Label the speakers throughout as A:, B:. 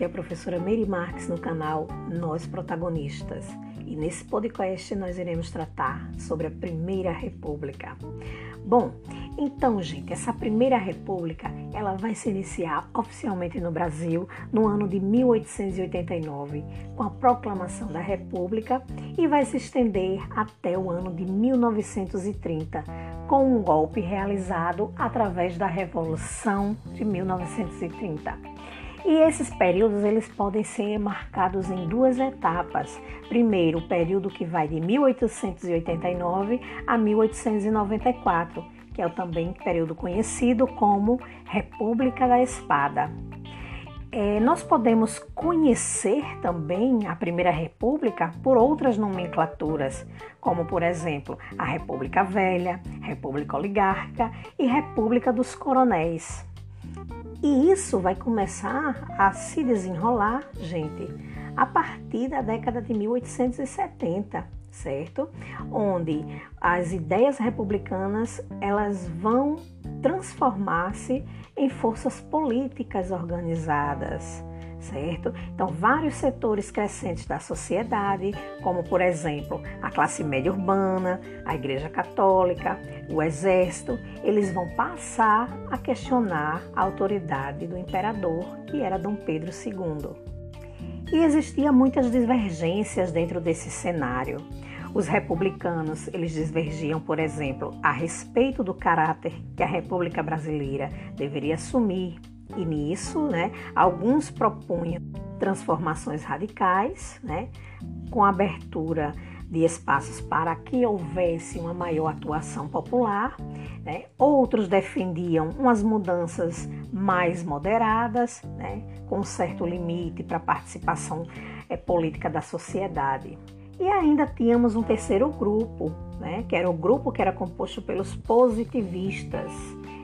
A: Aqui é a professora Mary Marques no canal Nós Protagonistas. E nesse podcast nós iremos tratar sobre a Primeira República. Bom, então, gente, essa Primeira República, ela vai se iniciar oficialmente no Brasil no ano de 1889, com a proclamação da República e vai se estender até o ano de 1930, com um golpe realizado através da Revolução de 1930. E esses períodos eles podem ser marcados em duas etapas. Primeiro, o período que vai de 1889 a 1894, que é o também período conhecido como República da Espada. É, nós podemos conhecer também a Primeira República por outras nomenclaturas, como por exemplo a República Velha, República Oligárquica e República dos Coronéis. E isso vai começar a se desenrolar, gente, a partir da década de 1870, certo? Onde as ideias republicanas elas vão transformar-se em forças políticas organizadas certo? Então, vários setores crescentes da sociedade, como por exemplo a classe média urbana, a Igreja Católica, o Exército, eles vão passar a questionar a autoridade do imperador, que era Dom Pedro II. E existia muitas divergências dentro desse cenário. Os republicanos, eles divergiam, por exemplo, a respeito do caráter que a República Brasileira deveria assumir e nisso, né, alguns propunham transformações radicais, né, com abertura de espaços para que houvesse uma maior atuação popular. Né? Outros defendiam umas mudanças mais moderadas, né? com certo limite para a participação é, política da sociedade. E ainda tínhamos um terceiro grupo, né? que era o grupo que era composto pelos positivistas.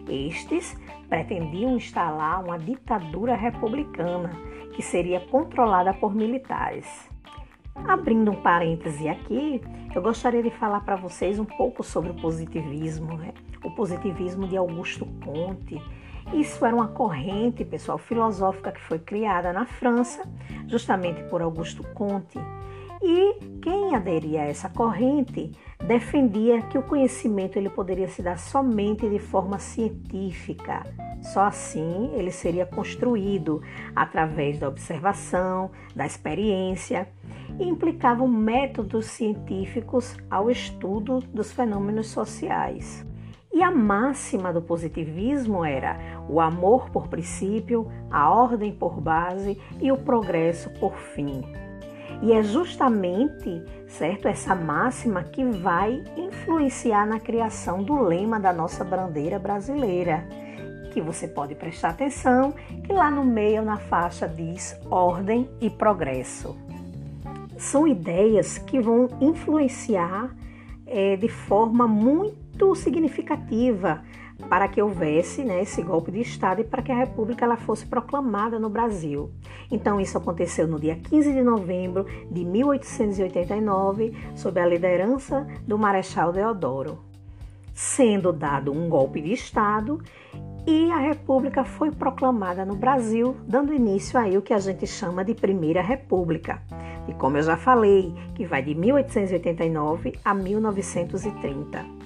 A: Estes pretendiam instalar uma ditadura republicana que seria controlada por militares. Abrindo um parêntese aqui, eu gostaria de falar para vocês um pouco sobre o positivismo, né? o positivismo de Augusto Comte. Isso era uma corrente, pessoal, filosófica que foi criada na França, justamente por Augusto Comte. E quem aderia a essa corrente defendia que o conhecimento ele poderia se dar somente de forma científica. Só assim ele seria construído através da observação, da experiência e implicavam métodos científicos ao estudo dos fenômenos sociais. E a máxima do positivismo era o amor por princípio, a ordem por base e o progresso por fim. E é justamente, certo, essa máxima que vai influenciar na criação do lema da nossa bandeira brasileira, que você pode prestar atenção, que lá no meio na faixa diz ordem e progresso. São ideias que vão influenciar é, de forma muito significativa para que houvesse né, esse golpe de Estado e para que a República ela fosse proclamada no Brasil. Então, isso aconteceu no dia 15 de novembro de 1889, sob a liderança do Marechal Deodoro, sendo dado um golpe de Estado e a República foi proclamada no Brasil, dando início aí o que a gente chama de Primeira República. E como eu já falei, que vai de 1889 a 1930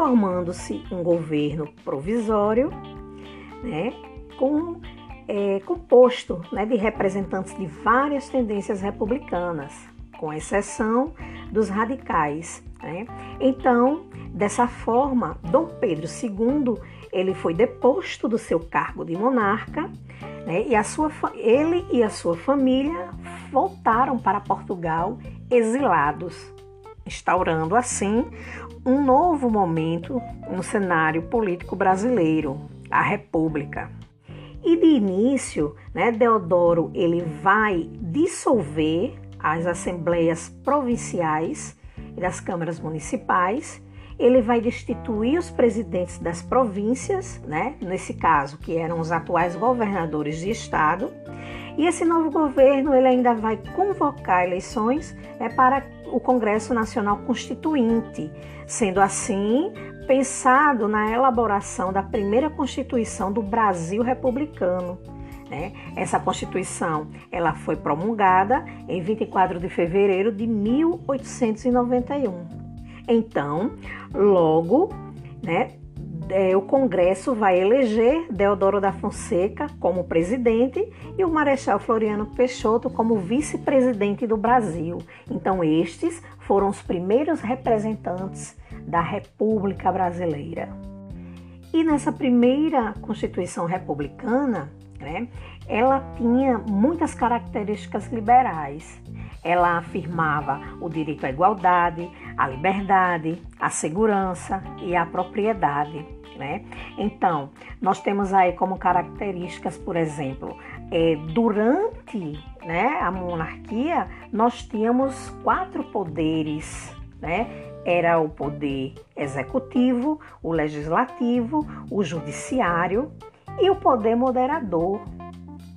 A: formando-se um governo provisório, né, com, é, composto né, de representantes de várias tendências republicanas, com exceção dos radicais. Né? Então, dessa forma, Dom Pedro II ele foi deposto do seu cargo de monarca né, e a sua, ele e a sua família voltaram para Portugal exilados instaurando assim um novo momento no cenário político brasileiro, a República. E de início, né, Deodoro ele vai dissolver as assembleias provinciais e das câmaras municipais. Ele vai destituir os presidentes das províncias, né, nesse caso, que eram os atuais governadores de estado, e esse novo governo ele ainda vai convocar eleições é, para o Congresso Nacional Constituinte, sendo assim pensado na elaboração da primeira Constituição do Brasil republicano. Né? Essa Constituição ela foi promulgada em 24 de fevereiro de 1891. Então, logo, né, é, o Congresso vai eleger Deodoro da Fonseca como presidente e o Marechal Floriano Peixoto como vice-presidente do Brasil. Então, estes foram os primeiros representantes da República Brasileira. E nessa primeira Constituição Republicana, né, ela tinha muitas características liberais. Ela afirmava o direito à igualdade, à liberdade, à segurança e à propriedade. Né? Então, nós temos aí como características, por exemplo, é, durante né, a monarquia, nós tínhamos quatro poderes, né? Era o poder executivo, o legislativo, o judiciário e o poder moderador.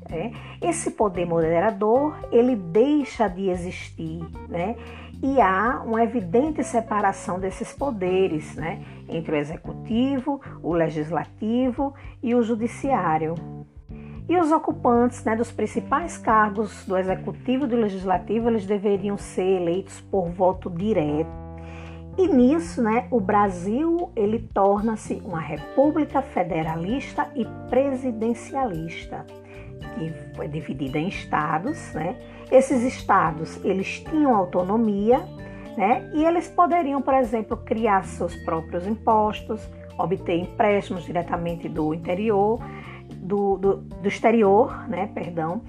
A: Né? Esse poder moderador ele deixa de existir, né? e há uma evidente separação desses poderes né, entre o executivo, o legislativo e o judiciário. E os ocupantes né, dos principais cargos do executivo e do legislativo, eles deveriam ser eleitos por voto direto. E nisso, né, o Brasil ele torna-se uma república federalista e presidencialista, que foi dividida em estados, né? Esses estados, eles tinham autonomia, né? E eles poderiam, por exemplo, criar seus próprios impostos, obter empréstimos diretamente do interior, do, do, do exterior, né? Perdão.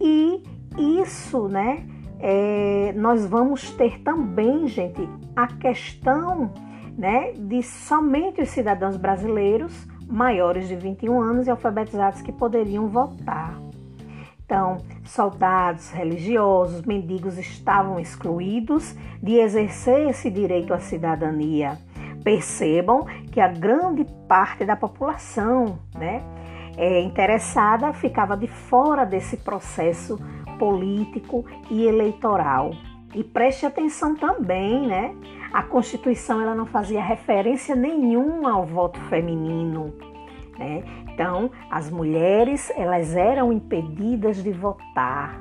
A: E isso, né? É, nós vamos ter também, gente, a questão né, de somente os cidadãos brasileiros maiores de 21 anos e alfabetizados que poderiam votar. Então, soldados, religiosos, mendigos estavam excluídos de exercer esse direito à cidadania. Percebam que a grande parte da população né, é, interessada ficava de fora desse processo político e eleitoral. E preste atenção também, né? A Constituição ela não fazia referência nenhuma ao voto feminino. Né? Então, as mulheres elas eram impedidas de votar.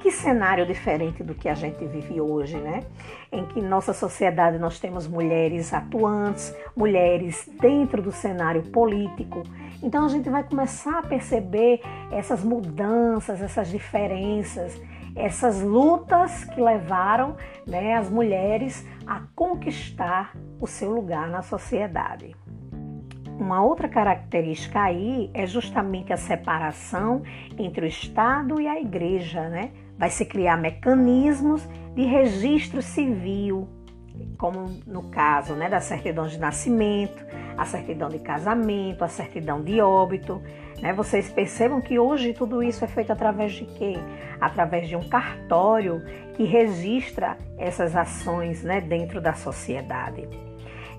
A: Que cenário diferente do que a gente vive hoje, né? Em que nossa sociedade nós temos mulheres atuantes, mulheres dentro do cenário político. Então a gente vai começar a perceber essas mudanças, essas diferenças, essas lutas que levaram né, as mulheres a conquistar o seu lugar na sociedade. Uma outra característica aí é justamente a separação entre o Estado e a Igreja, né? Vai se criar mecanismos de registro civil, como no caso né, da certidão de nascimento, a certidão de casamento, a certidão de óbito. Né? Vocês percebam que hoje tudo isso é feito através de quê? Através de um cartório que registra essas ações né, dentro da sociedade.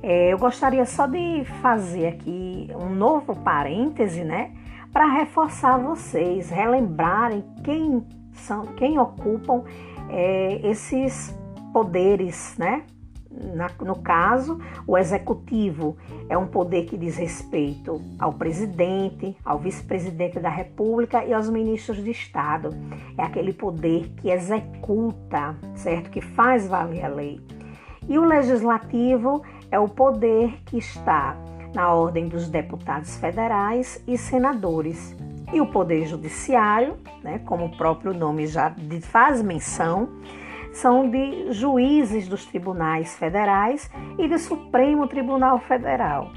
A: É, eu gostaria só de fazer aqui um novo parêntese, né, para reforçar vocês, relembrarem quem são, quem ocupam é, esses poderes, né? Na, no caso, o executivo é um poder que diz respeito ao presidente, ao vice-presidente da República e aos ministros de Estado. É aquele poder que executa, certo? Que faz valer a lei. E o legislativo é o poder que está na ordem dos deputados federais e senadores. E o poder judiciário, né, como o próprio nome já faz menção, são de juízes dos tribunais federais e do Supremo Tribunal Federal.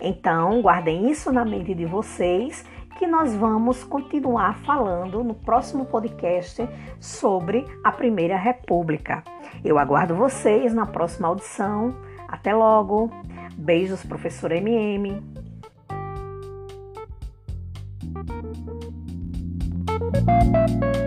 A: Então, guardem isso na mente de vocês, que nós vamos continuar falando no próximo podcast sobre a Primeira República. Eu aguardo vocês na próxima audição. Até logo. Beijos, professor MM. Música